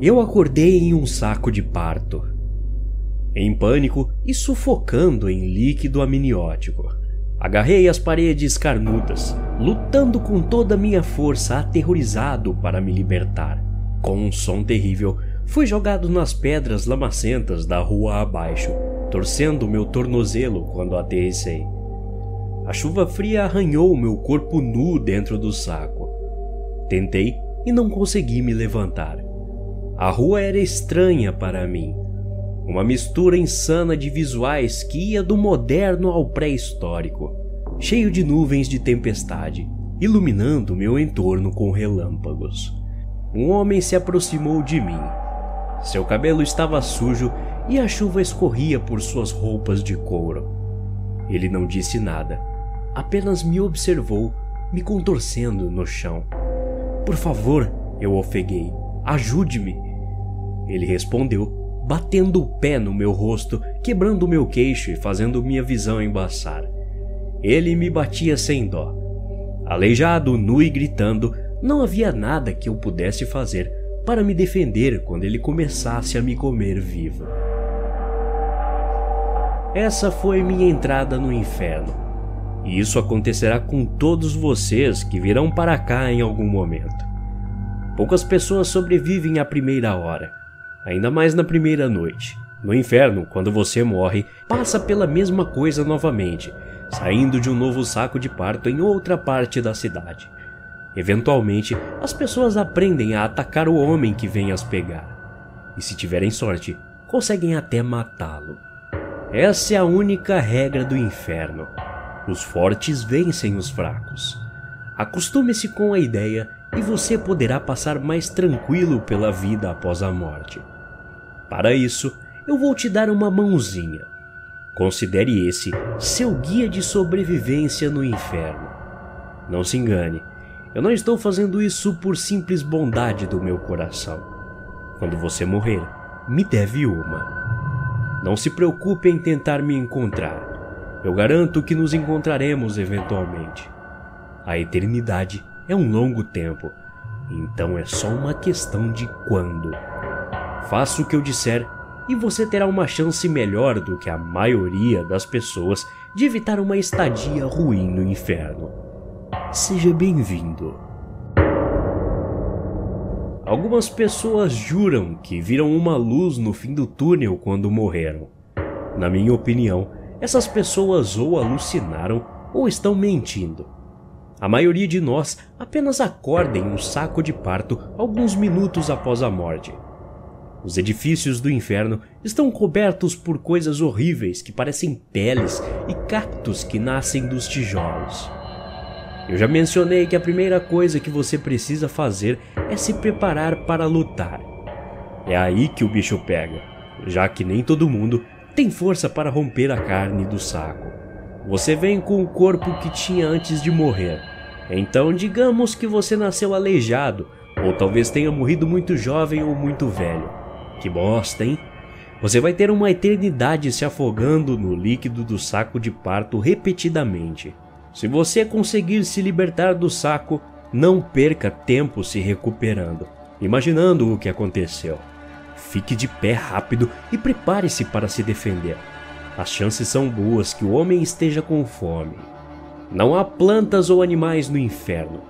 Eu acordei em um saco de parto. Em pânico e sufocando em líquido amniótico. Agarrei as paredes carnudas, lutando com toda a minha força, aterrorizado para me libertar. Com um som terrível, fui jogado nas pedras lamacentas da rua abaixo, torcendo meu tornozelo quando aterrissei. A chuva fria arranhou meu corpo nu dentro do saco. Tentei e não consegui me levantar. A rua era estranha para mim. Uma mistura insana de visuais que ia do moderno ao pré-histórico, cheio de nuvens de tempestade, iluminando meu entorno com relâmpagos. Um homem se aproximou de mim. Seu cabelo estava sujo e a chuva escorria por suas roupas de couro. Ele não disse nada, apenas me observou, me contorcendo no chão. Por favor, eu ofeguei, ajude-me. Ele respondeu, batendo o pé no meu rosto, quebrando meu queixo e fazendo minha visão embaçar. Ele me batia sem dó. Aleijado, nu e gritando, não havia nada que eu pudesse fazer para me defender quando ele começasse a me comer vivo. Essa foi minha entrada no inferno e isso acontecerá com todos vocês que virão para cá em algum momento. Poucas pessoas sobrevivem à primeira hora, ainda mais na primeira noite. No inferno, quando você morre, passa pela mesma coisa novamente, saindo de um novo saco de parto em outra parte da cidade. Eventualmente, as pessoas aprendem a atacar o homem que vem as pegar. E se tiverem sorte, conseguem até matá-lo. Essa é a única regra do inferno. Os fortes vencem os fracos. Acostume-se com a ideia e você poderá passar mais tranquilo pela vida após a morte. Para isso, eu vou te dar uma mãozinha. Considere esse seu guia de sobrevivência no inferno. Não se engane, eu não estou fazendo isso por simples bondade do meu coração. Quando você morrer, me deve uma. Não se preocupe em tentar me encontrar. Eu garanto que nos encontraremos eventualmente. A eternidade é um longo tempo, então é só uma questão de quando. Faça o que eu disser e você terá uma chance melhor do que a maioria das pessoas de evitar uma estadia ruim no inferno. Seja bem-vindo. Algumas pessoas juram que viram uma luz no fim do túnel quando morreram. Na minha opinião, essas pessoas ou alucinaram ou estão mentindo. A maioria de nós apenas acorda em um saco de parto alguns minutos após a morte. Os edifícios do inferno estão cobertos por coisas horríveis que parecem peles e cactos que nascem dos tijolos. Eu já mencionei que a primeira coisa que você precisa fazer é se preparar para lutar. É aí que o bicho pega, já que nem todo mundo tem força para romper a carne do saco. Você vem com o corpo que tinha antes de morrer. Então, digamos que você nasceu aleijado, ou talvez tenha morrido muito jovem ou muito velho. Que bosta, hein? Você vai ter uma eternidade se afogando no líquido do saco de parto repetidamente. Se você conseguir se libertar do saco, não perca tempo se recuperando, imaginando o que aconteceu. Fique de pé rápido e prepare-se para se defender. As chances são boas que o homem esteja com fome. Não há plantas ou animais no inferno.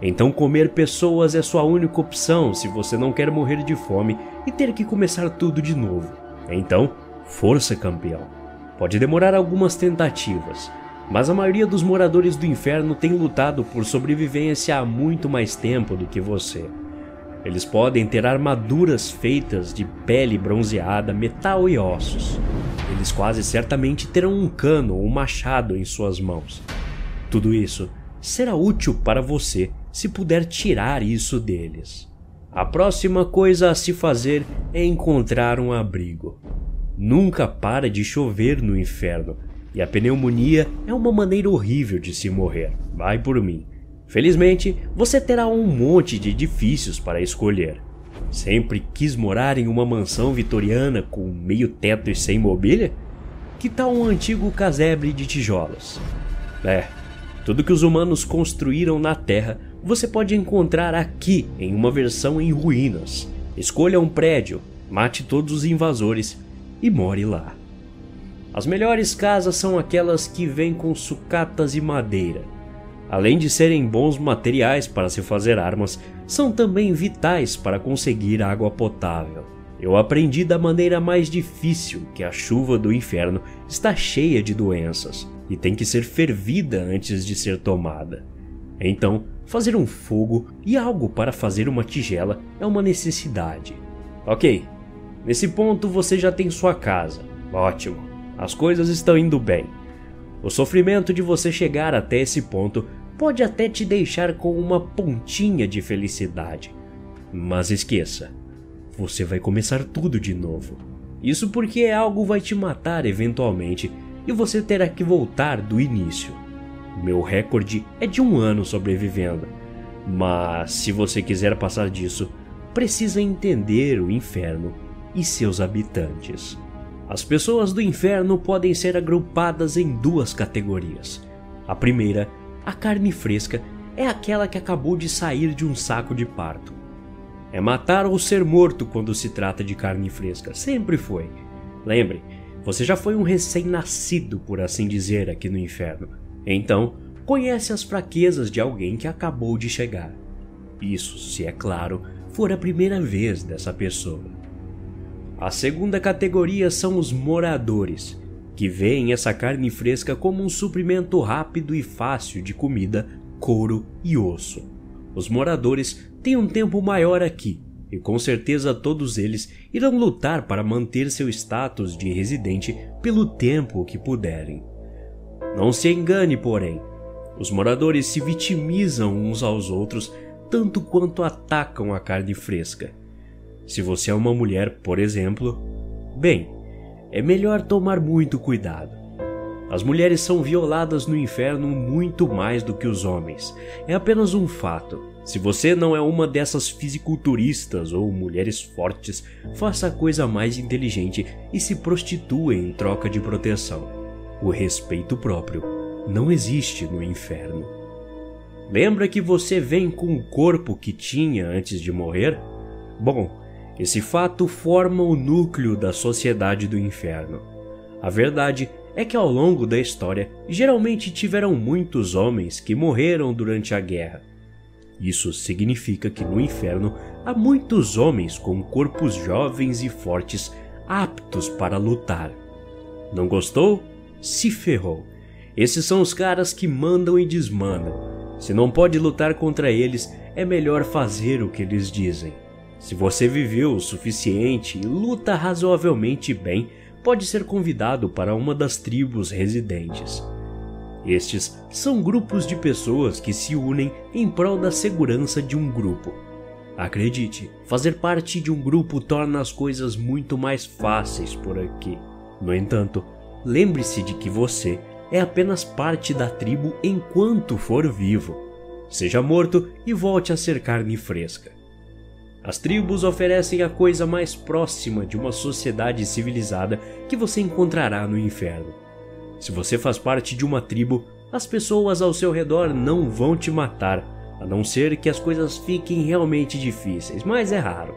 Então comer pessoas é sua única opção se você não quer morrer de fome e ter que começar tudo de novo. Então, força campeão. Pode demorar algumas tentativas, mas a maioria dos moradores do inferno tem lutado por sobrevivência há muito mais tempo do que você. Eles podem ter armaduras feitas de pele bronzeada, metal e ossos. Eles quase certamente terão um cano ou um machado em suas mãos. Tudo isso será útil para você se puder tirar isso deles. A próxima coisa a se fazer é encontrar um abrigo. Nunca para de chover no inferno, e a pneumonia é uma maneira horrível de se morrer. Vai por mim. Felizmente, você terá um monte de edifícios para escolher. Sempre quis morar em uma mansão vitoriana com meio teto e sem mobília? Que tal um antigo casebre de tijolos? É, tudo que os humanos construíram na Terra você pode encontrar aqui em uma versão em ruínas. Escolha um prédio, mate todos os invasores e more lá. As melhores casas são aquelas que vêm com sucatas e madeira. Além de serem bons materiais para se fazer armas, são também vitais para conseguir água potável. Eu aprendi da maneira mais difícil que a chuva do inferno está cheia de doenças e tem que ser fervida antes de ser tomada. Então, fazer um fogo e algo para fazer uma tigela é uma necessidade. Ok, nesse ponto você já tem sua casa. Ótimo, as coisas estão indo bem. O sofrimento de você chegar até esse ponto pode até te deixar com uma pontinha de felicidade. Mas esqueça, você vai começar tudo de novo. Isso porque algo vai te matar eventualmente e você terá que voltar do início. Meu recorde é de um ano sobrevivendo, mas se você quiser passar disso, precisa entender o inferno e seus habitantes. As pessoas do inferno podem ser agrupadas em duas categorias. A primeira, a carne fresca, é aquela que acabou de sair de um saco de parto. É matar ou ser morto quando se trata de carne fresca, sempre foi. Lembre, você já foi um recém-nascido, por assim dizer, aqui no inferno. Então, conhece as fraquezas de alguém que acabou de chegar. Isso, se é claro, for a primeira vez dessa pessoa. A segunda categoria são os moradores, que veem essa carne fresca como um suprimento rápido e fácil de comida, couro e osso. Os moradores têm um tempo maior aqui e com certeza todos eles irão lutar para manter seu status de residente pelo tempo que puderem. Não se engane, porém, os moradores se vitimizam uns aos outros tanto quanto atacam a carne fresca. Se você é uma mulher, por exemplo, bem, é melhor tomar muito cuidado. As mulheres são violadas no inferno muito mais do que os homens. É apenas um fato. Se você não é uma dessas fisiculturistas ou mulheres fortes, faça a coisa mais inteligente e se prostitua em troca de proteção. O respeito próprio não existe no inferno. Lembra que você vem com o corpo que tinha antes de morrer? Bom, esse fato forma o núcleo da sociedade do inferno. A verdade é que ao longo da história, geralmente tiveram muitos homens que morreram durante a guerra isso significa que no inferno há muitos homens com corpos jovens e fortes aptos para lutar. Não gostou? Se ferrou. Esses são os caras que mandam e desmandam. Se não pode lutar contra eles, é melhor fazer o que eles dizem. Se você viveu o suficiente e luta razoavelmente bem, pode ser convidado para uma das tribos residentes. Estes são grupos de pessoas que se unem em prol da segurança de um grupo. Acredite, fazer parte de um grupo torna as coisas muito mais fáceis por aqui. No entanto, lembre-se de que você é apenas parte da tribo enquanto for vivo. Seja morto e volte a ser carne fresca. As tribos oferecem a coisa mais próxima de uma sociedade civilizada que você encontrará no inferno se você faz parte de uma tribo, as pessoas ao seu redor não vão te matar, a não ser que as coisas fiquem realmente difíceis, mas é raro.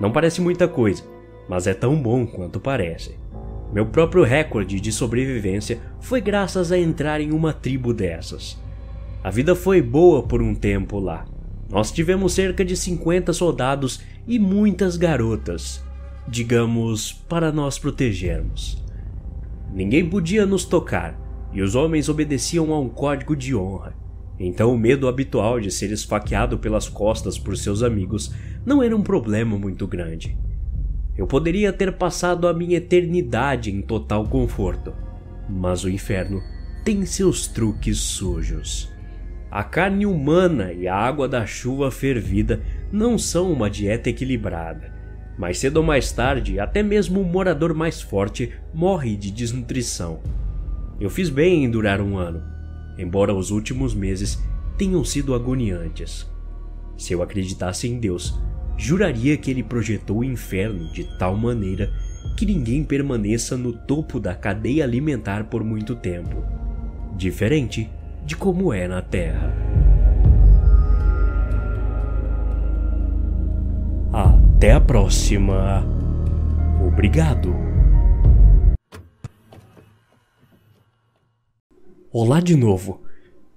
Não parece muita coisa, mas é tão bom quanto parece. Meu próprio recorde de sobrevivência foi graças a entrar em uma tribo dessas. A vida foi boa por um tempo lá. Nós tivemos cerca de 50 soldados e muitas garotas, digamos, para nós protegermos. Ninguém podia nos tocar, e os homens obedeciam a um código de honra. Então o medo habitual de ser esfaqueado pelas costas por seus amigos não era um problema muito grande. Eu poderia ter passado a minha eternidade em total conforto, mas o inferno tem seus truques sujos. A carne humana e a água da chuva fervida não são uma dieta equilibrada. Mais cedo ou mais tarde, até mesmo o morador mais forte morre de desnutrição. Eu fiz bem em durar um ano, embora os últimos meses tenham sido agoniantes. Se eu acreditasse em Deus, juraria que ele projetou o inferno de tal maneira que ninguém permaneça no topo da cadeia alimentar por muito tempo, diferente de como é na Terra. Até a próxima. Obrigado. Olá de novo.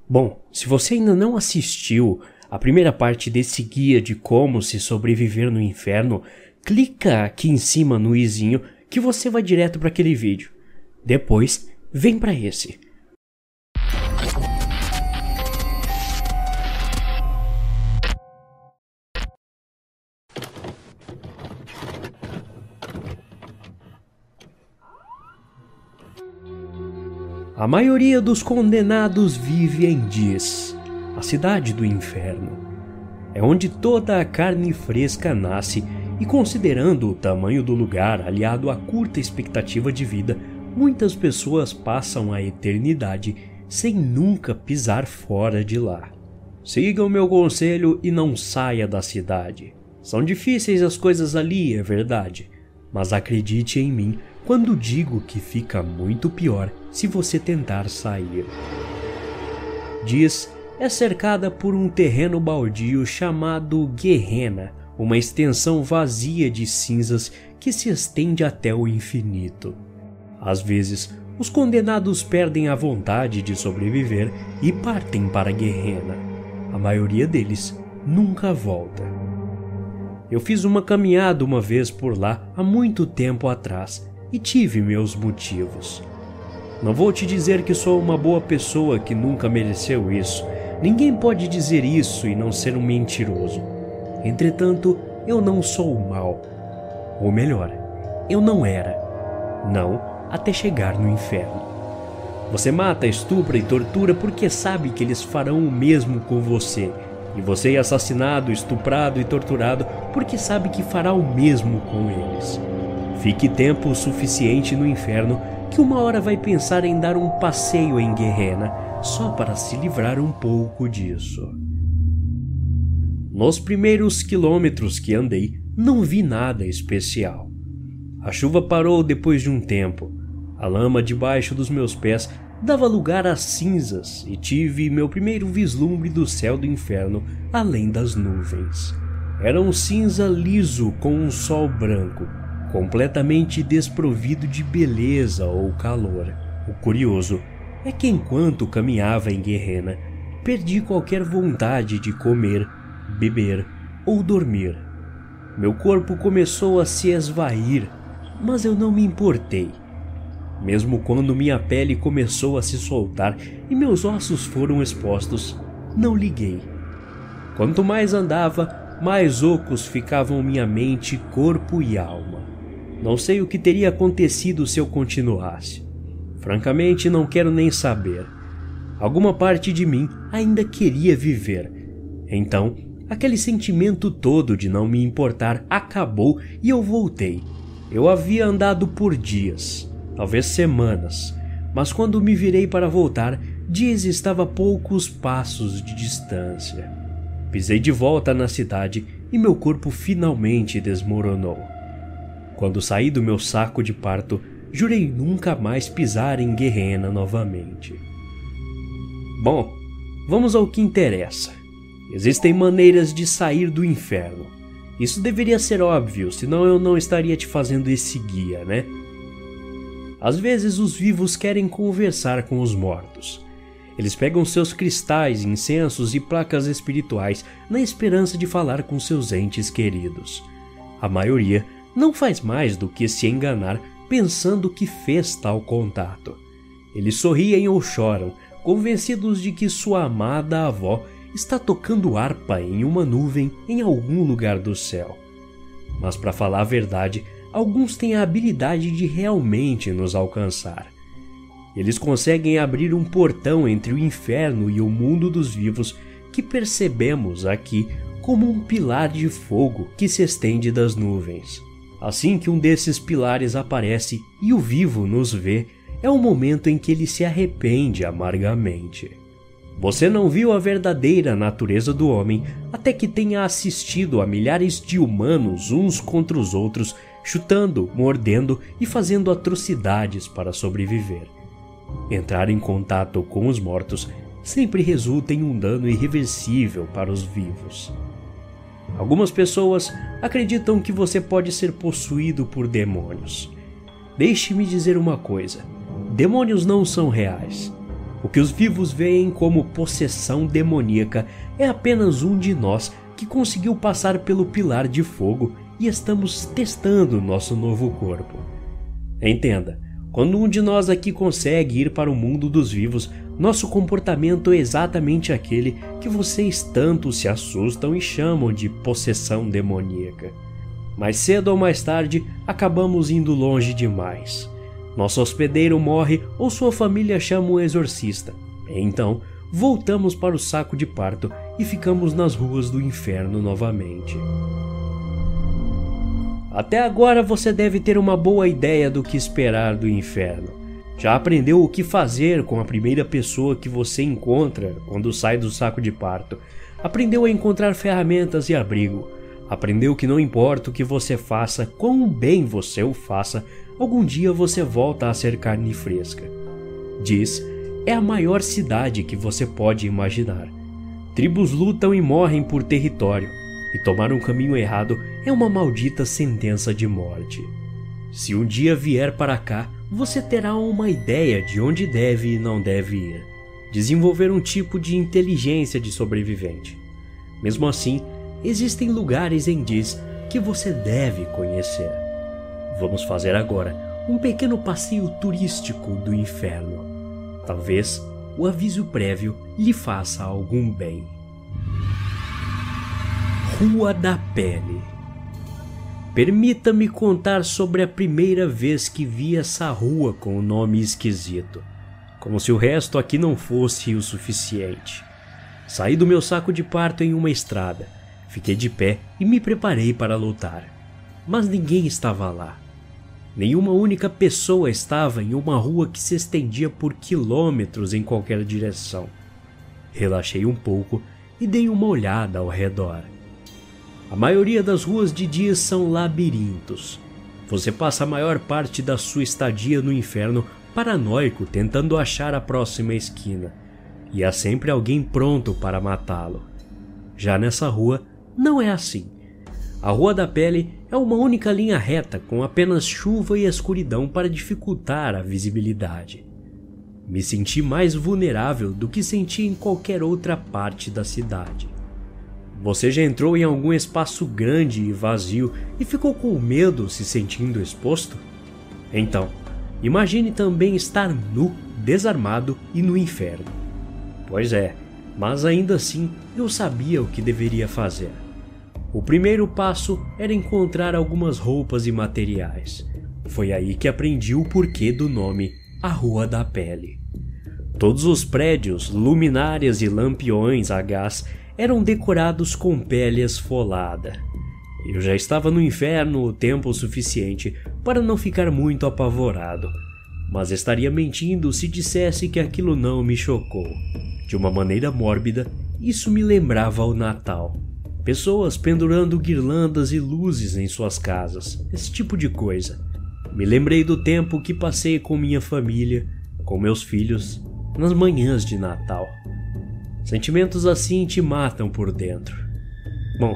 Bom, se você ainda não assistiu a primeira parte desse guia de como se sobreviver no inferno, clica aqui em cima no izinho que você vai direto para aquele vídeo. Depois, vem para esse. A maioria dos condenados vive em Diz, a cidade do inferno. É onde toda a carne fresca nasce e, considerando o tamanho do lugar aliado à curta expectativa de vida, muitas pessoas passam a eternidade sem nunca pisar fora de lá. Siga o meu conselho e não saia da cidade. São difíceis as coisas ali, é verdade, mas acredite em mim quando digo que fica muito pior se você tentar sair. Diz é cercada por um terreno baldio chamado Guerrena, uma extensão vazia de cinzas que se estende até o infinito. Às vezes, os condenados perdem a vontade de sobreviver e partem para Guerrena. A maioria deles nunca volta. Eu fiz uma caminhada uma vez por lá há muito tempo atrás e tive meus motivos. Não vou te dizer que sou uma boa pessoa que nunca mereceu isso. Ninguém pode dizer isso e não ser um mentiroso. Entretanto, eu não sou o mal. Ou melhor, eu não era. Não até chegar no inferno. Você mata, estupra e tortura porque sabe que eles farão o mesmo com você. E você é assassinado, estuprado e torturado porque sabe que fará o mesmo com eles. Fique tempo suficiente no inferno que uma hora vai pensar em dar um passeio em Guerrena só para se livrar um pouco disso. Nos primeiros quilômetros que andei, não vi nada especial. A chuva parou depois de um tempo. A lama debaixo dos meus pés dava lugar a cinzas e tive meu primeiro vislumbre do céu do inferno além das nuvens. Era um cinza liso com um sol branco completamente desprovido de beleza ou calor. O curioso é que enquanto caminhava em Guerrena, perdi qualquer vontade de comer, beber ou dormir. Meu corpo começou a se esvair, mas eu não me importei. Mesmo quando minha pele começou a se soltar e meus ossos foram expostos, não liguei. Quanto mais andava, mais ocos ficavam minha mente, corpo e alma. Não sei o que teria acontecido se eu continuasse. Francamente, não quero nem saber. Alguma parte de mim ainda queria viver. Então, aquele sentimento todo de não me importar acabou e eu voltei. Eu havia andado por dias, talvez semanas, mas quando me virei para voltar, Dias estava a poucos passos de distância. Pisei de volta na cidade e meu corpo finalmente desmoronou. Quando saí do meu saco de parto, jurei nunca mais pisar em Guerrena novamente. Bom, vamos ao que interessa. Existem maneiras de sair do inferno. Isso deveria ser óbvio, senão eu não estaria te fazendo esse guia, né? Às vezes os vivos querem conversar com os mortos. Eles pegam seus cristais, incensos e placas espirituais na esperança de falar com seus entes queridos. A maioria não faz mais do que se enganar pensando que fez tal contato. Eles sorriem ou choram, convencidos de que sua amada avó está tocando harpa em uma nuvem em algum lugar do céu. Mas, para falar a verdade, alguns têm a habilidade de realmente nos alcançar. Eles conseguem abrir um portão entre o inferno e o mundo dos vivos que percebemos aqui como um pilar de fogo que se estende das nuvens. Assim que um desses pilares aparece e o vivo nos vê, é o momento em que ele se arrepende amargamente. Você não viu a verdadeira natureza do homem até que tenha assistido a milhares de humanos uns contra os outros, chutando, mordendo e fazendo atrocidades para sobreviver. Entrar em contato com os mortos sempre resulta em um dano irreversível para os vivos. Algumas pessoas acreditam que você pode ser possuído por demônios. Deixe-me dizer uma coisa: demônios não são reais. O que os vivos veem como possessão demoníaca é apenas um de nós que conseguiu passar pelo pilar de fogo e estamos testando nosso novo corpo. Entenda, quando um de nós aqui consegue ir para o mundo dos vivos, nosso comportamento é exatamente aquele que vocês tanto se assustam e chamam de possessão demoníaca. Mais cedo ou mais tarde, acabamos indo longe demais. Nosso hospedeiro morre ou sua família chama um exorcista. Então, voltamos para o saco de parto e ficamos nas ruas do inferno novamente. Até agora você deve ter uma boa ideia do que esperar do inferno. Já aprendeu o que fazer com a primeira pessoa que você encontra quando sai do saco de parto. Aprendeu a encontrar ferramentas e abrigo. Aprendeu que não importa o que você faça, quão bem você o faça, algum dia você volta a ser carne fresca. Diz, é a maior cidade que você pode imaginar. Tribos lutam e morrem por território e tomar um caminho errado é uma maldita sentença de morte. Se um dia vier para cá, você terá uma ideia de onde deve e não deve ir. Desenvolver um tipo de inteligência de sobrevivente. Mesmo assim, existem lugares em Diz que você deve conhecer. Vamos fazer agora um pequeno passeio turístico do inferno. Talvez o aviso prévio lhe faça algum bem. Rua da Pele. Permita-me contar sobre a primeira vez que vi essa rua com o um nome esquisito, como se o resto aqui não fosse o suficiente. Saí do meu saco de parto em uma estrada, fiquei de pé e me preparei para lutar. Mas ninguém estava lá. Nenhuma única pessoa estava em uma rua que se estendia por quilômetros em qualquer direção. Relaxei um pouco e dei uma olhada ao redor. A maioria das ruas de dia são labirintos. Você passa a maior parte da sua estadia no inferno paranoico tentando achar a próxima esquina, e há sempre alguém pronto para matá-lo. Já nessa rua, não é assim. A Rua da Pele é uma única linha reta com apenas chuva e escuridão para dificultar a visibilidade. Me senti mais vulnerável do que senti em qualquer outra parte da cidade. Você já entrou em algum espaço grande e vazio e ficou com medo se sentindo exposto? Então, imagine também estar nu, desarmado e no inferno. Pois é, mas ainda assim eu sabia o que deveria fazer. O primeiro passo era encontrar algumas roupas e materiais. Foi aí que aprendi o porquê do nome A Rua da Pele. Todos os prédios, luminárias e lampiões a gás eram decorados com pele esfolada. Eu já estava no inferno o tempo suficiente para não ficar muito apavorado, mas estaria mentindo se dissesse que aquilo não me chocou. De uma maneira mórbida, isso me lembrava o Natal. Pessoas pendurando guirlandas e luzes em suas casas, esse tipo de coisa. Me lembrei do tempo que passei com minha família, com meus filhos, nas manhãs de Natal. Sentimentos assim te matam por dentro. Bom,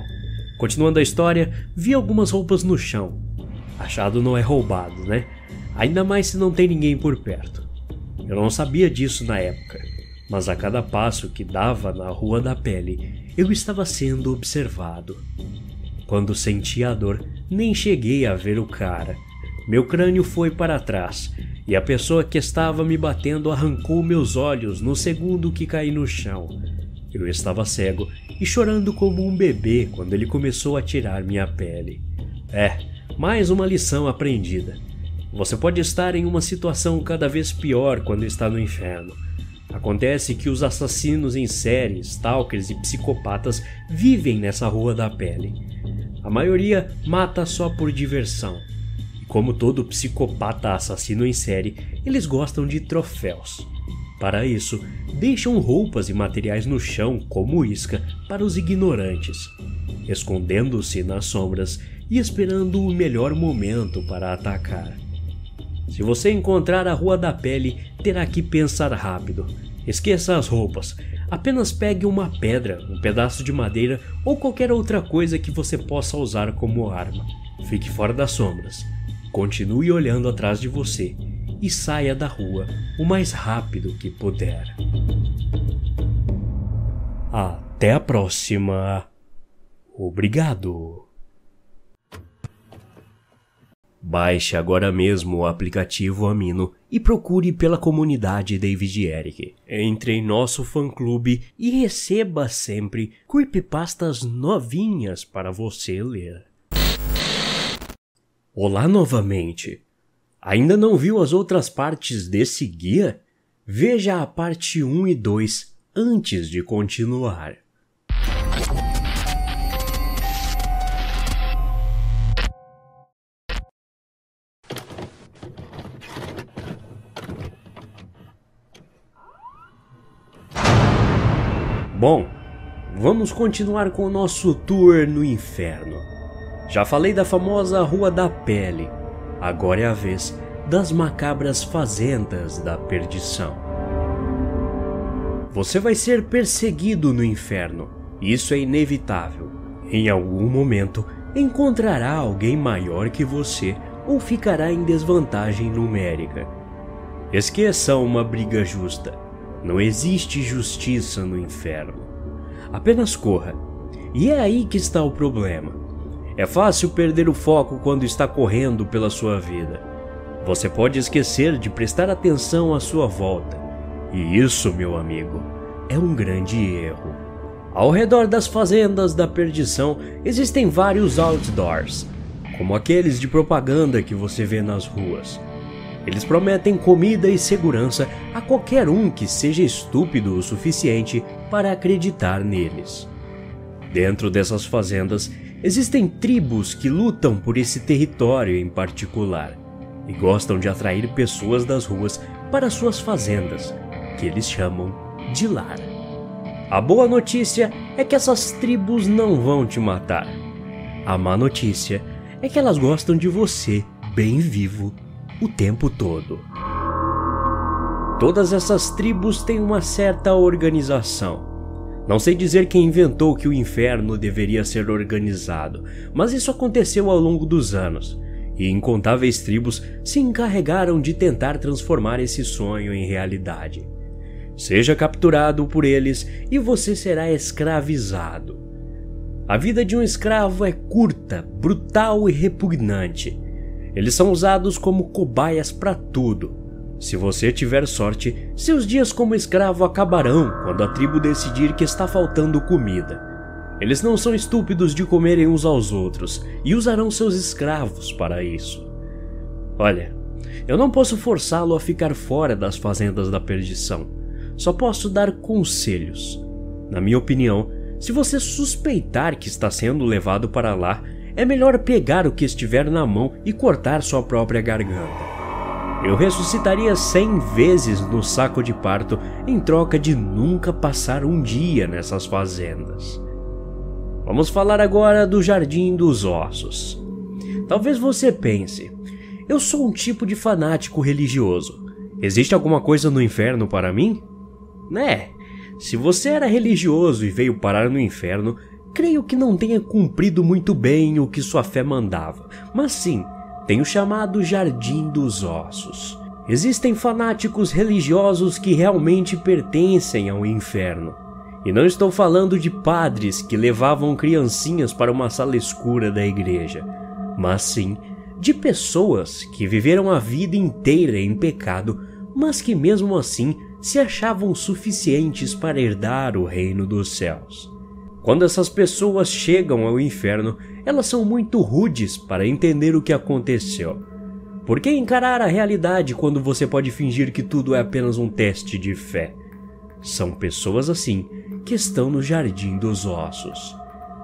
continuando a história, vi algumas roupas no chão. Achado não é roubado, né? Ainda mais se não tem ninguém por perto. Eu não sabia disso na época, mas a cada passo que dava na Rua da Pele, eu estava sendo observado. Quando senti a dor, nem cheguei a ver o cara. Meu crânio foi para trás e a pessoa que estava me batendo arrancou meus olhos no segundo que caí no chão. Eu estava cego e chorando como um bebê quando ele começou a tirar minha pele. É, mais uma lição aprendida. Você pode estar em uma situação cada vez pior quando está no inferno. Acontece que os assassinos em série, stalkers e psicopatas vivem nessa rua da pele. A maioria mata só por diversão como todo psicopata assassino em série, eles gostam de troféus. Para isso, deixam roupas e materiais no chão como isca para os ignorantes, escondendo-se nas sombras e esperando o melhor momento para atacar. Se você encontrar a Rua da Pele, terá que pensar rápido. Esqueça as roupas. apenas pegue uma pedra, um pedaço de madeira ou qualquer outra coisa que você possa usar como arma. Fique fora das sombras. Continue olhando atrás de você e saia da rua o mais rápido que puder. Até a próxima. Obrigado. Baixe agora mesmo o aplicativo Amino e procure pela comunidade David Eric. Entre em nosso fã-clube e receba sempre creepypastas novinhas para você ler. Olá novamente. Ainda não viu as outras partes desse guia? Veja a parte 1 e 2 antes de continuar. Bom, vamos continuar com o nosso tour no inferno. Já falei da famosa Rua da Pele, agora é a vez das macabras fazendas da perdição. Você vai ser perseguido no inferno, isso é inevitável. Em algum momento encontrará alguém maior que você ou ficará em desvantagem numérica. Esqueça uma briga justa não existe justiça no inferno. Apenas corra. E é aí que está o problema. É fácil perder o foco quando está correndo pela sua vida. Você pode esquecer de prestar atenção à sua volta. E isso, meu amigo, é um grande erro. Ao redor das fazendas da perdição existem vários outdoors, como aqueles de propaganda que você vê nas ruas. Eles prometem comida e segurança a qualquer um que seja estúpido o suficiente para acreditar neles. Dentro dessas fazendas, existem tribos que lutam por esse território em particular e gostam de atrair pessoas das ruas para suas fazendas, que eles chamam de lar. A boa notícia é que essas tribos não vão te matar. A má notícia é que elas gostam de você bem vivo o tempo todo. Todas essas tribos têm uma certa organização. Não sei dizer quem inventou que o inferno deveria ser organizado, mas isso aconteceu ao longo dos anos, e incontáveis tribos se encarregaram de tentar transformar esse sonho em realidade. Seja capturado por eles e você será escravizado. A vida de um escravo é curta, brutal e repugnante. Eles são usados como cobaias para tudo. Se você tiver sorte, seus dias como escravo acabarão quando a tribo decidir que está faltando comida. Eles não são estúpidos de comerem uns aos outros e usarão seus escravos para isso. Olha, eu não posso forçá-lo a ficar fora das fazendas da perdição. Só posso dar conselhos. Na minha opinião, se você suspeitar que está sendo levado para lá, é melhor pegar o que estiver na mão e cortar sua própria garganta. Eu ressuscitaria cem vezes no saco de parto em troca de nunca passar um dia nessas fazendas. Vamos falar agora do Jardim dos Ossos. Talvez você pense, eu sou um tipo de fanático religioso. Existe alguma coisa no inferno para mim? Né? Se você era religioso e veio parar no inferno, creio que não tenha cumprido muito bem o que sua fé mandava, mas sim, tem o chamado Jardim dos Ossos. Existem fanáticos religiosos que realmente pertencem ao inferno. E não estou falando de padres que levavam criancinhas para uma sala escura da igreja, mas sim de pessoas que viveram a vida inteira em pecado, mas que mesmo assim se achavam suficientes para herdar o reino dos céus. Quando essas pessoas chegam ao inferno, elas são muito rudes para entender o que aconteceu. Por que encarar a realidade quando você pode fingir que tudo é apenas um teste de fé? São pessoas assim que estão no jardim dos ossos.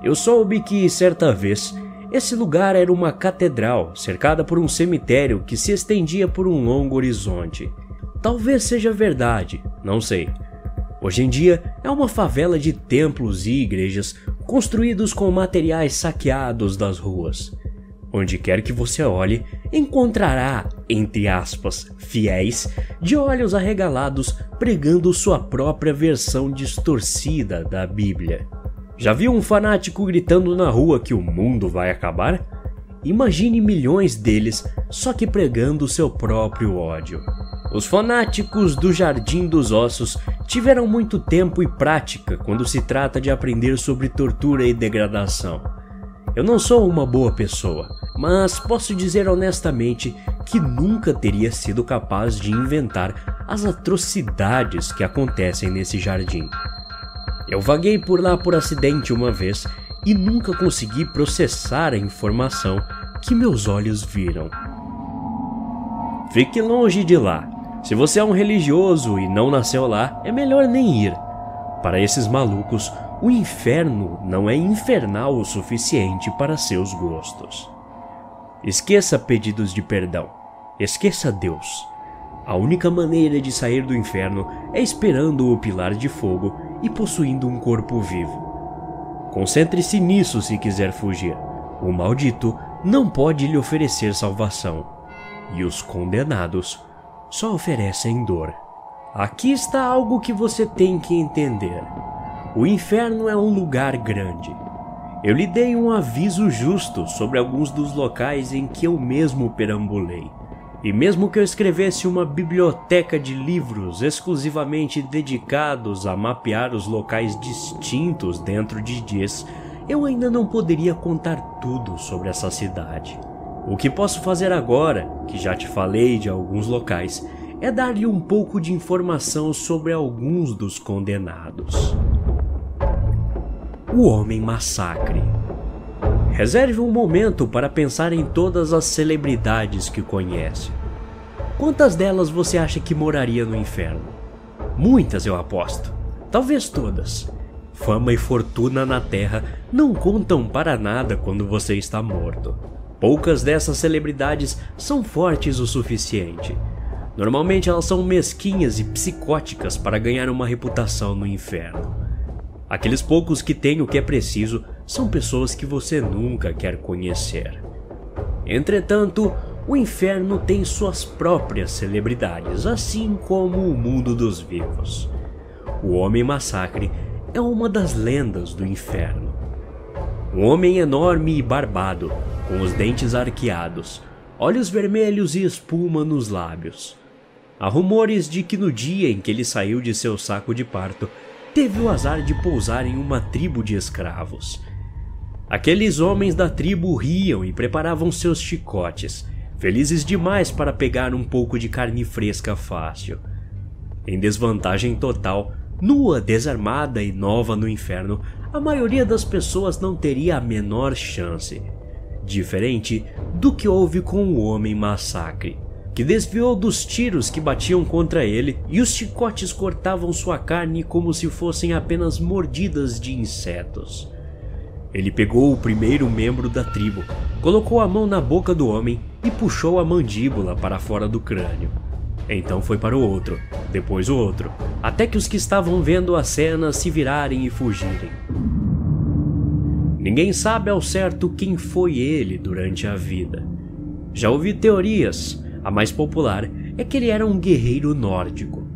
Eu soube que, certa vez, esse lugar era uma catedral cercada por um cemitério que se estendia por um longo horizonte. Talvez seja verdade, não sei. Hoje em dia é uma favela de templos e igrejas construídos com materiais saqueados das ruas. Onde quer que você olhe, encontrará, entre aspas, fiéis, de olhos arregalados, pregando sua própria versão distorcida da Bíblia. Já viu um fanático gritando na rua que o mundo vai acabar? Imagine milhões deles, só que pregando seu próprio ódio. Os fanáticos do Jardim dos Ossos tiveram muito tempo e prática quando se trata de aprender sobre tortura e degradação. Eu não sou uma boa pessoa, mas posso dizer honestamente que nunca teria sido capaz de inventar as atrocidades que acontecem nesse jardim. Eu vaguei por lá por acidente uma vez e nunca consegui processar a informação que meus olhos viram. Fique longe de lá. Se você é um religioso e não nasceu lá, é melhor nem ir. Para esses malucos, o inferno não é infernal o suficiente para seus gostos. Esqueça pedidos de perdão. Esqueça Deus. A única maneira de sair do inferno é esperando o pilar de fogo e possuindo um corpo vivo. Concentre-se nisso se quiser fugir. O maldito não pode lhe oferecer salvação, e os condenados só oferecem dor. Aqui está algo que você tem que entender. O inferno é um lugar grande. Eu lhe dei um aviso justo sobre alguns dos locais em que eu mesmo perambulei. E mesmo que eu escrevesse uma biblioteca de livros exclusivamente dedicados a mapear os locais distintos dentro de Diz, eu ainda não poderia contar tudo sobre essa cidade. O que posso fazer agora, que já te falei de alguns locais, é dar-lhe um pouco de informação sobre alguns dos condenados o Homem Massacre. Reserve um momento para pensar em todas as celebridades que conhece. Quantas delas você acha que moraria no inferno? Muitas, eu aposto. Talvez todas. Fama e fortuna na Terra não contam para nada quando você está morto. Poucas dessas celebridades são fortes o suficiente. Normalmente elas são mesquinhas e psicóticas para ganhar uma reputação no inferno. Aqueles poucos que têm o que é preciso são pessoas que você nunca quer conhecer. Entretanto, o inferno tem suas próprias celebridades, assim como o mundo dos vivos. O Homem Massacre é uma das lendas do inferno. Um homem enorme e barbado, com os dentes arqueados, olhos vermelhos e espuma nos lábios. Há rumores de que no dia em que ele saiu de seu saco de parto, teve o azar de pousar em uma tribo de escravos. Aqueles homens da tribo riam e preparavam seus chicotes, felizes demais para pegar um pouco de carne fresca fácil. Em desvantagem total, nua, desarmada e nova no inferno, a maioria das pessoas não teria a menor chance. Diferente do que houve com o Homem Massacre que desviou dos tiros que batiam contra ele e os chicotes cortavam sua carne como se fossem apenas mordidas de insetos. Ele pegou o primeiro membro da tribo, colocou a mão na boca do homem e puxou a mandíbula para fora do crânio. Então foi para o outro, depois o outro, até que os que estavam vendo a cena se virarem e fugirem. Ninguém sabe ao certo quem foi ele durante a vida. Já ouvi teorias, a mais popular é que ele era um guerreiro nórdico.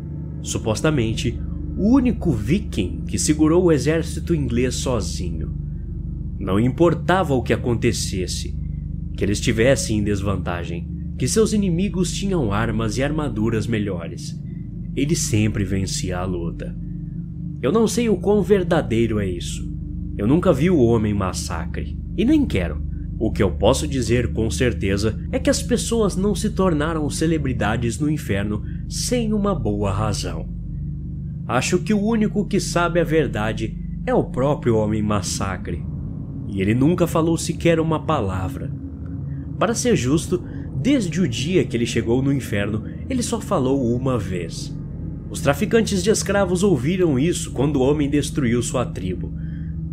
Supostamente, o único viking que segurou o exército inglês sozinho. Não importava o que acontecesse, que ele estivesse em desvantagem, que seus inimigos tinham armas e armaduras melhores. Ele sempre vencia a luta. Eu não sei o quão verdadeiro é isso. Eu nunca vi o Homem Massacre, e nem quero. O que eu posso dizer com certeza é que as pessoas não se tornaram celebridades no inferno sem uma boa razão. Acho que o único que sabe a verdade é o próprio Homem Massacre. E ele nunca falou sequer uma palavra. Para ser justo, desde o dia que ele chegou no inferno, ele só falou uma vez. Os traficantes de escravos ouviram isso quando o homem destruiu sua tribo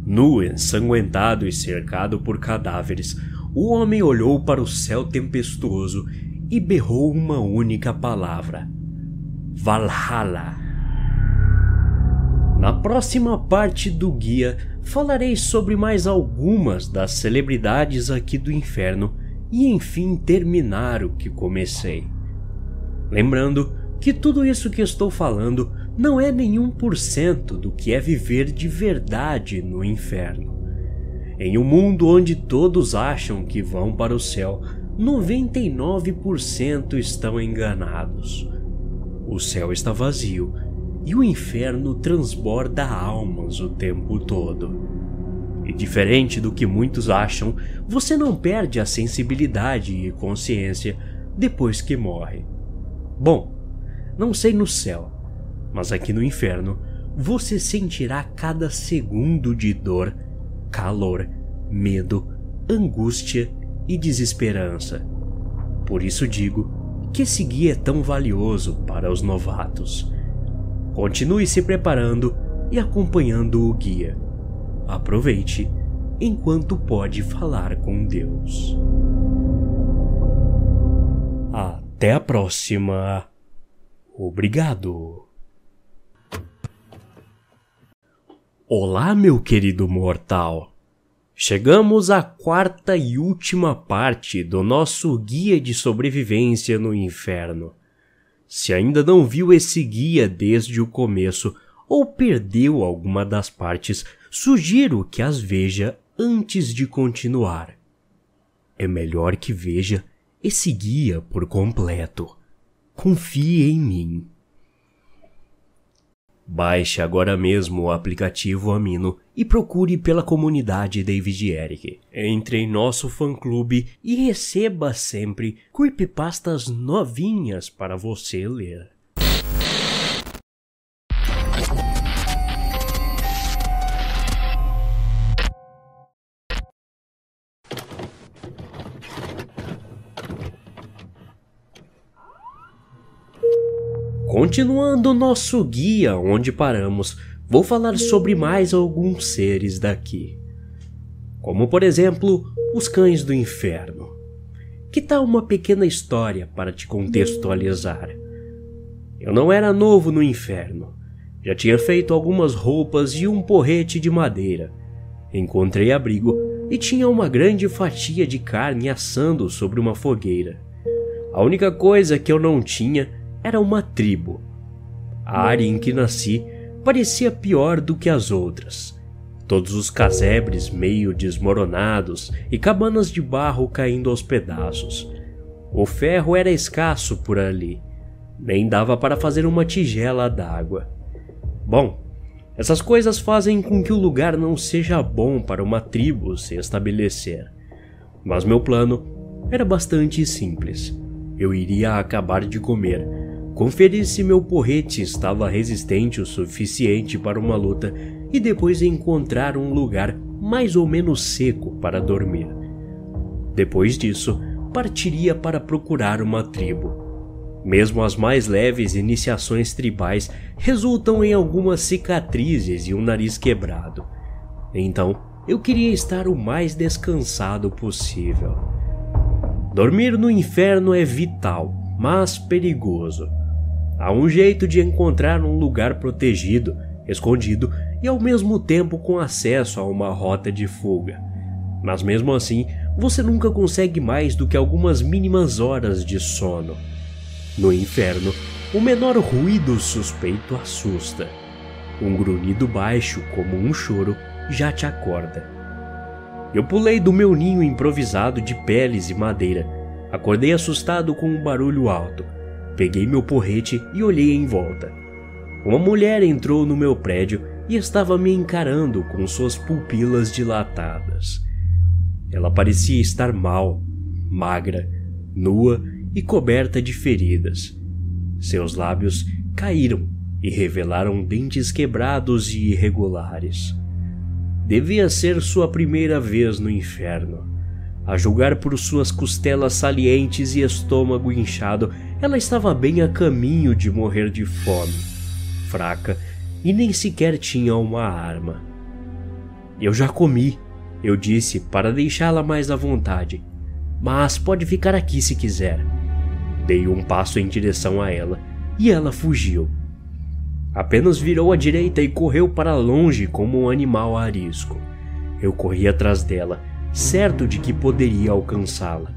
Nu, ensanguentado e cercado por cadáveres, o homem olhou para o céu tempestuoso e berrou uma única palavra: Valhalla. Na próxima parte do guia, falarei sobre mais algumas das celebridades aqui do inferno e enfim terminar o que comecei. Lembrando que tudo isso que estou falando não é nenhum por cento do que é viver de verdade no inferno. Em um mundo onde todos acham que vão para o céu, 99% estão enganados. O céu está vazio e o inferno transborda almas o tempo todo. E diferente do que muitos acham, você não perde a sensibilidade e consciência depois que morre. Bom, não sei no céu, mas aqui no inferno você sentirá cada segundo de dor, calor, medo, angústia e desesperança. Por isso digo que esse guia é tão valioso para os novatos. Continue se preparando e acompanhando o guia. Aproveite enquanto pode falar com Deus. Até a próxima. Obrigado. Olá, meu querido mortal. Chegamos à quarta e última parte do nosso guia de sobrevivência no inferno. Se ainda não viu esse guia desde o começo ou perdeu alguma das partes, sugiro que as veja antes de continuar. É melhor que veja esse guia por completo. Confie em mim. Baixe agora mesmo o aplicativo Amino e procure pela comunidade David Eric. Entre em nosso fã-clube e receba sempre creepypastas novinhas para você ler. Continuando nosso guia onde paramos, vou falar sobre mais alguns seres daqui. Como por exemplo, os cães do inferno. Que tal uma pequena história para te contextualizar? Eu não era novo no inferno. Já tinha feito algumas roupas e um porrete de madeira. Encontrei abrigo e tinha uma grande fatia de carne assando sobre uma fogueira. A única coisa que eu não tinha era uma tribo. A área em que nasci parecia pior do que as outras. Todos os casebres meio desmoronados e cabanas de barro caindo aos pedaços. O ferro era escasso por ali, nem dava para fazer uma tigela d'água. Bom, essas coisas fazem com que o lugar não seja bom para uma tribo se estabelecer. Mas meu plano era bastante simples. Eu iria acabar de comer Conferi se meu porrete estava resistente o suficiente para uma luta e depois encontrar um lugar mais ou menos seco para dormir. Depois disso, partiria para procurar uma tribo. Mesmo as mais leves iniciações tribais resultam em algumas cicatrizes e um nariz quebrado. Então, eu queria estar o mais descansado possível. Dormir no inferno é vital, mas perigoso. Há um jeito de encontrar um lugar protegido, escondido e ao mesmo tempo com acesso a uma rota de fuga. Mas mesmo assim, você nunca consegue mais do que algumas mínimas horas de sono. No inferno, o menor ruído suspeito assusta. Um grunhido baixo, como um choro, já te acorda. Eu pulei do meu ninho improvisado de peles e madeira. Acordei assustado com um barulho alto. Peguei meu porrete e olhei em volta. Uma mulher entrou no meu prédio e estava me encarando com suas pupilas dilatadas. Ela parecia estar mal, magra, nua e coberta de feridas. Seus lábios caíram e revelaram dentes quebrados e irregulares. Devia ser sua primeira vez no inferno. A julgar por suas costelas salientes e estômago inchado, ela estava bem a caminho de morrer de fome, fraca e nem sequer tinha uma arma. Eu já comi, eu disse para deixá-la mais à vontade, mas pode ficar aqui se quiser. Dei um passo em direção a ela e ela fugiu. Apenas virou à direita e correu para longe como um animal arisco. Eu corri atrás dela certo de que poderia alcançá-la.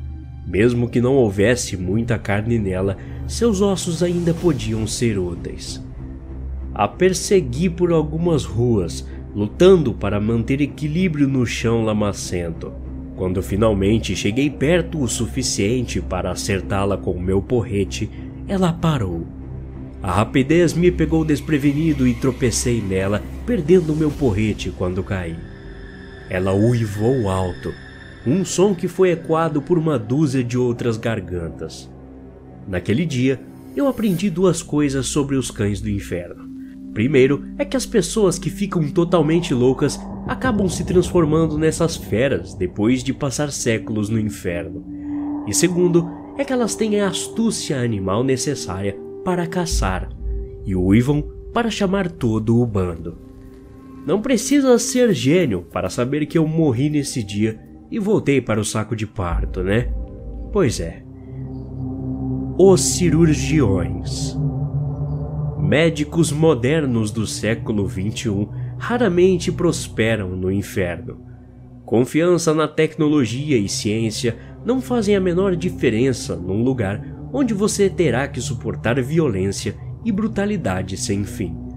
Mesmo que não houvesse muita carne nela, seus ossos ainda podiam ser úteis. A persegui por algumas ruas, lutando para manter equilíbrio no chão lamacento. Quando finalmente cheguei perto o suficiente para acertá-la com o meu porrete, ela parou. A rapidez me pegou desprevenido e tropecei nela, perdendo meu porrete quando caí. Ela uivou alto, um som que foi ecoado por uma dúzia de outras gargantas. Naquele dia, eu aprendi duas coisas sobre os cães do inferno. Primeiro é que as pessoas que ficam totalmente loucas acabam se transformando nessas feras depois de passar séculos no inferno. E segundo é que elas têm a astúcia animal necessária para caçar e uivam para chamar todo o bando. Não precisa ser gênio para saber que eu morri nesse dia e voltei para o saco de parto, né? Pois é. Os cirurgiões. Médicos modernos do século XXI raramente prosperam no inferno. Confiança na tecnologia e ciência não fazem a menor diferença num lugar onde você terá que suportar violência e brutalidade sem fim.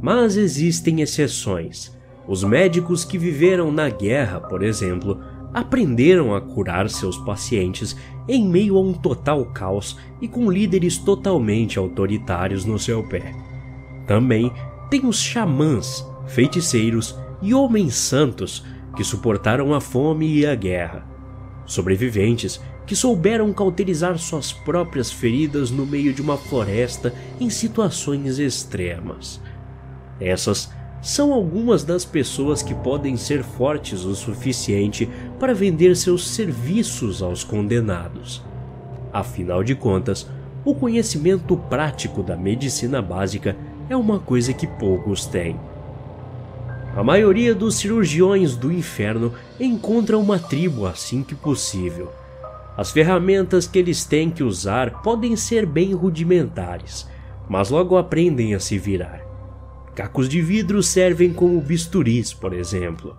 Mas existem exceções. Os médicos que viveram na guerra, por exemplo, aprenderam a curar seus pacientes em meio a um total caos e com líderes totalmente autoritários no seu pé. Também tem os xamãs, feiticeiros e homens santos que suportaram a fome e a guerra. Sobreviventes que souberam cauterizar suas próprias feridas no meio de uma floresta em situações extremas. Essas são algumas das pessoas que podem ser fortes o suficiente para vender seus serviços aos condenados. Afinal de contas, o conhecimento prático da medicina básica é uma coisa que poucos têm. A maioria dos cirurgiões do inferno encontra uma tribo assim que possível. As ferramentas que eles têm que usar podem ser bem rudimentares, mas logo aprendem a se virar. Cacos de vidro servem como bisturis, por exemplo.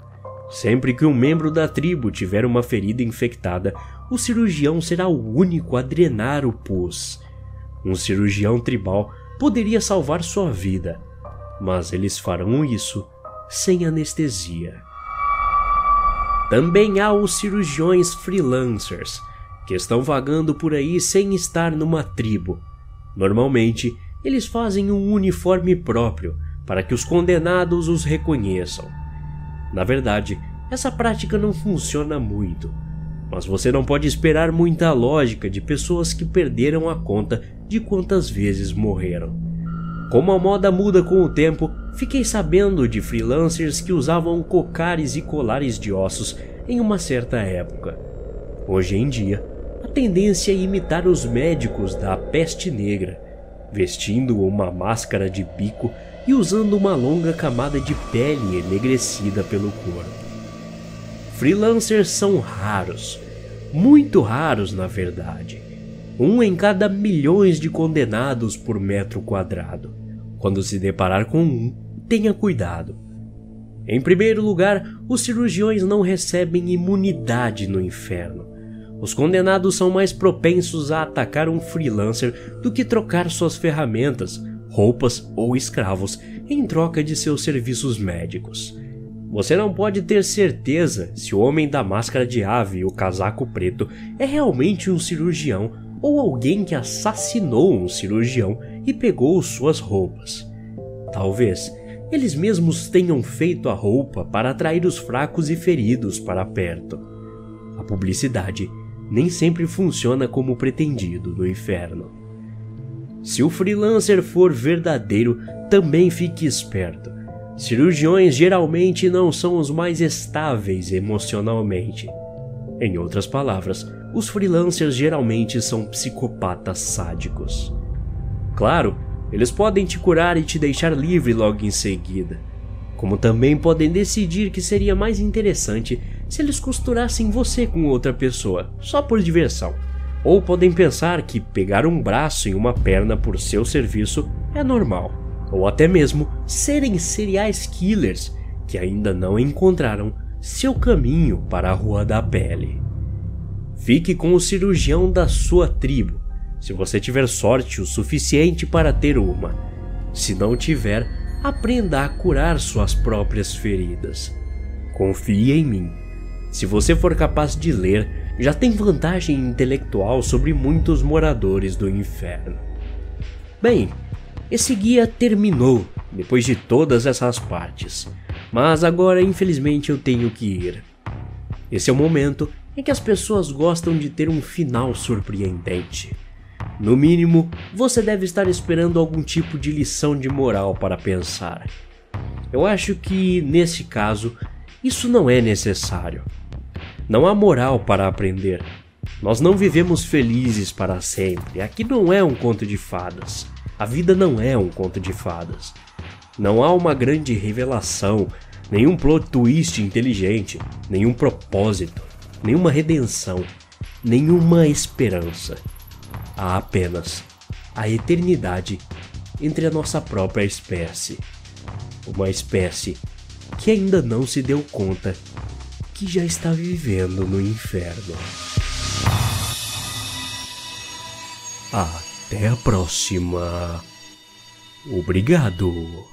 Sempre que um membro da tribo tiver uma ferida infectada, o cirurgião será o único a drenar o pus. Um cirurgião tribal poderia salvar sua vida, mas eles farão isso sem anestesia. Também há os cirurgiões freelancers, que estão vagando por aí sem estar numa tribo. Normalmente, eles fazem um uniforme próprio para que os condenados os reconheçam. Na verdade, essa prática não funciona muito, mas você não pode esperar muita lógica de pessoas que perderam a conta de quantas vezes morreram. Como a moda muda com o tempo, fiquei sabendo de freelancers que usavam cocares e colares de ossos em uma certa época. Hoje em dia, a tendência é imitar os médicos da peste negra, vestindo uma máscara de bico e usando uma longa camada de pele enegrecida pelo corpo. Freelancers são raros, muito raros na verdade. Um em cada milhões de condenados por metro quadrado. Quando se deparar com um, tenha cuidado. Em primeiro lugar, os cirurgiões não recebem imunidade no inferno. Os condenados são mais propensos a atacar um freelancer do que trocar suas ferramentas, roupas ou escravos em troca de seus serviços médicos. Você não pode ter certeza se o homem da máscara de ave e o casaco preto é realmente um cirurgião ou alguém que assassinou um cirurgião e pegou suas roupas. Talvez eles mesmos tenham feito a roupa para atrair os fracos e feridos para perto. A publicidade nem sempre funciona como pretendido no inferno. Se o freelancer for verdadeiro, também fique esperto. Cirurgiões geralmente não são os mais estáveis emocionalmente. Em outras palavras, os freelancers geralmente são psicopatas sádicos. Claro, eles podem te curar e te deixar livre logo em seguida. Como também podem decidir que seria mais interessante se eles costurassem você com outra pessoa, só por diversão. Ou podem pensar que pegar um braço e uma perna por seu serviço é normal. Ou até mesmo serem seriais killers que ainda não encontraram seu caminho para a Rua da Pele. Fique com o cirurgião da sua tribo, se você tiver sorte o suficiente para ter uma. Se não tiver, aprenda a curar suas próprias feridas. Confie em mim. Se você for capaz de ler, já tem vantagem intelectual sobre muitos moradores do inferno. Bem, esse guia terminou depois de todas essas partes, mas agora infelizmente eu tenho que ir. Esse é o momento em que as pessoas gostam de ter um final surpreendente. No mínimo, você deve estar esperando algum tipo de lição de moral para pensar. Eu acho que, nesse caso, isso não é necessário. Não há moral para aprender. Nós não vivemos felizes para sempre. Aqui não é um conto de fadas. A vida não é um conto de fadas. Não há uma grande revelação, nenhum plot twist inteligente, nenhum propósito, nenhuma redenção, nenhuma esperança. Há apenas a eternidade entre a nossa própria espécie. Uma espécie que ainda não se deu conta que já está vivendo no inferno. Até a próxima. Obrigado.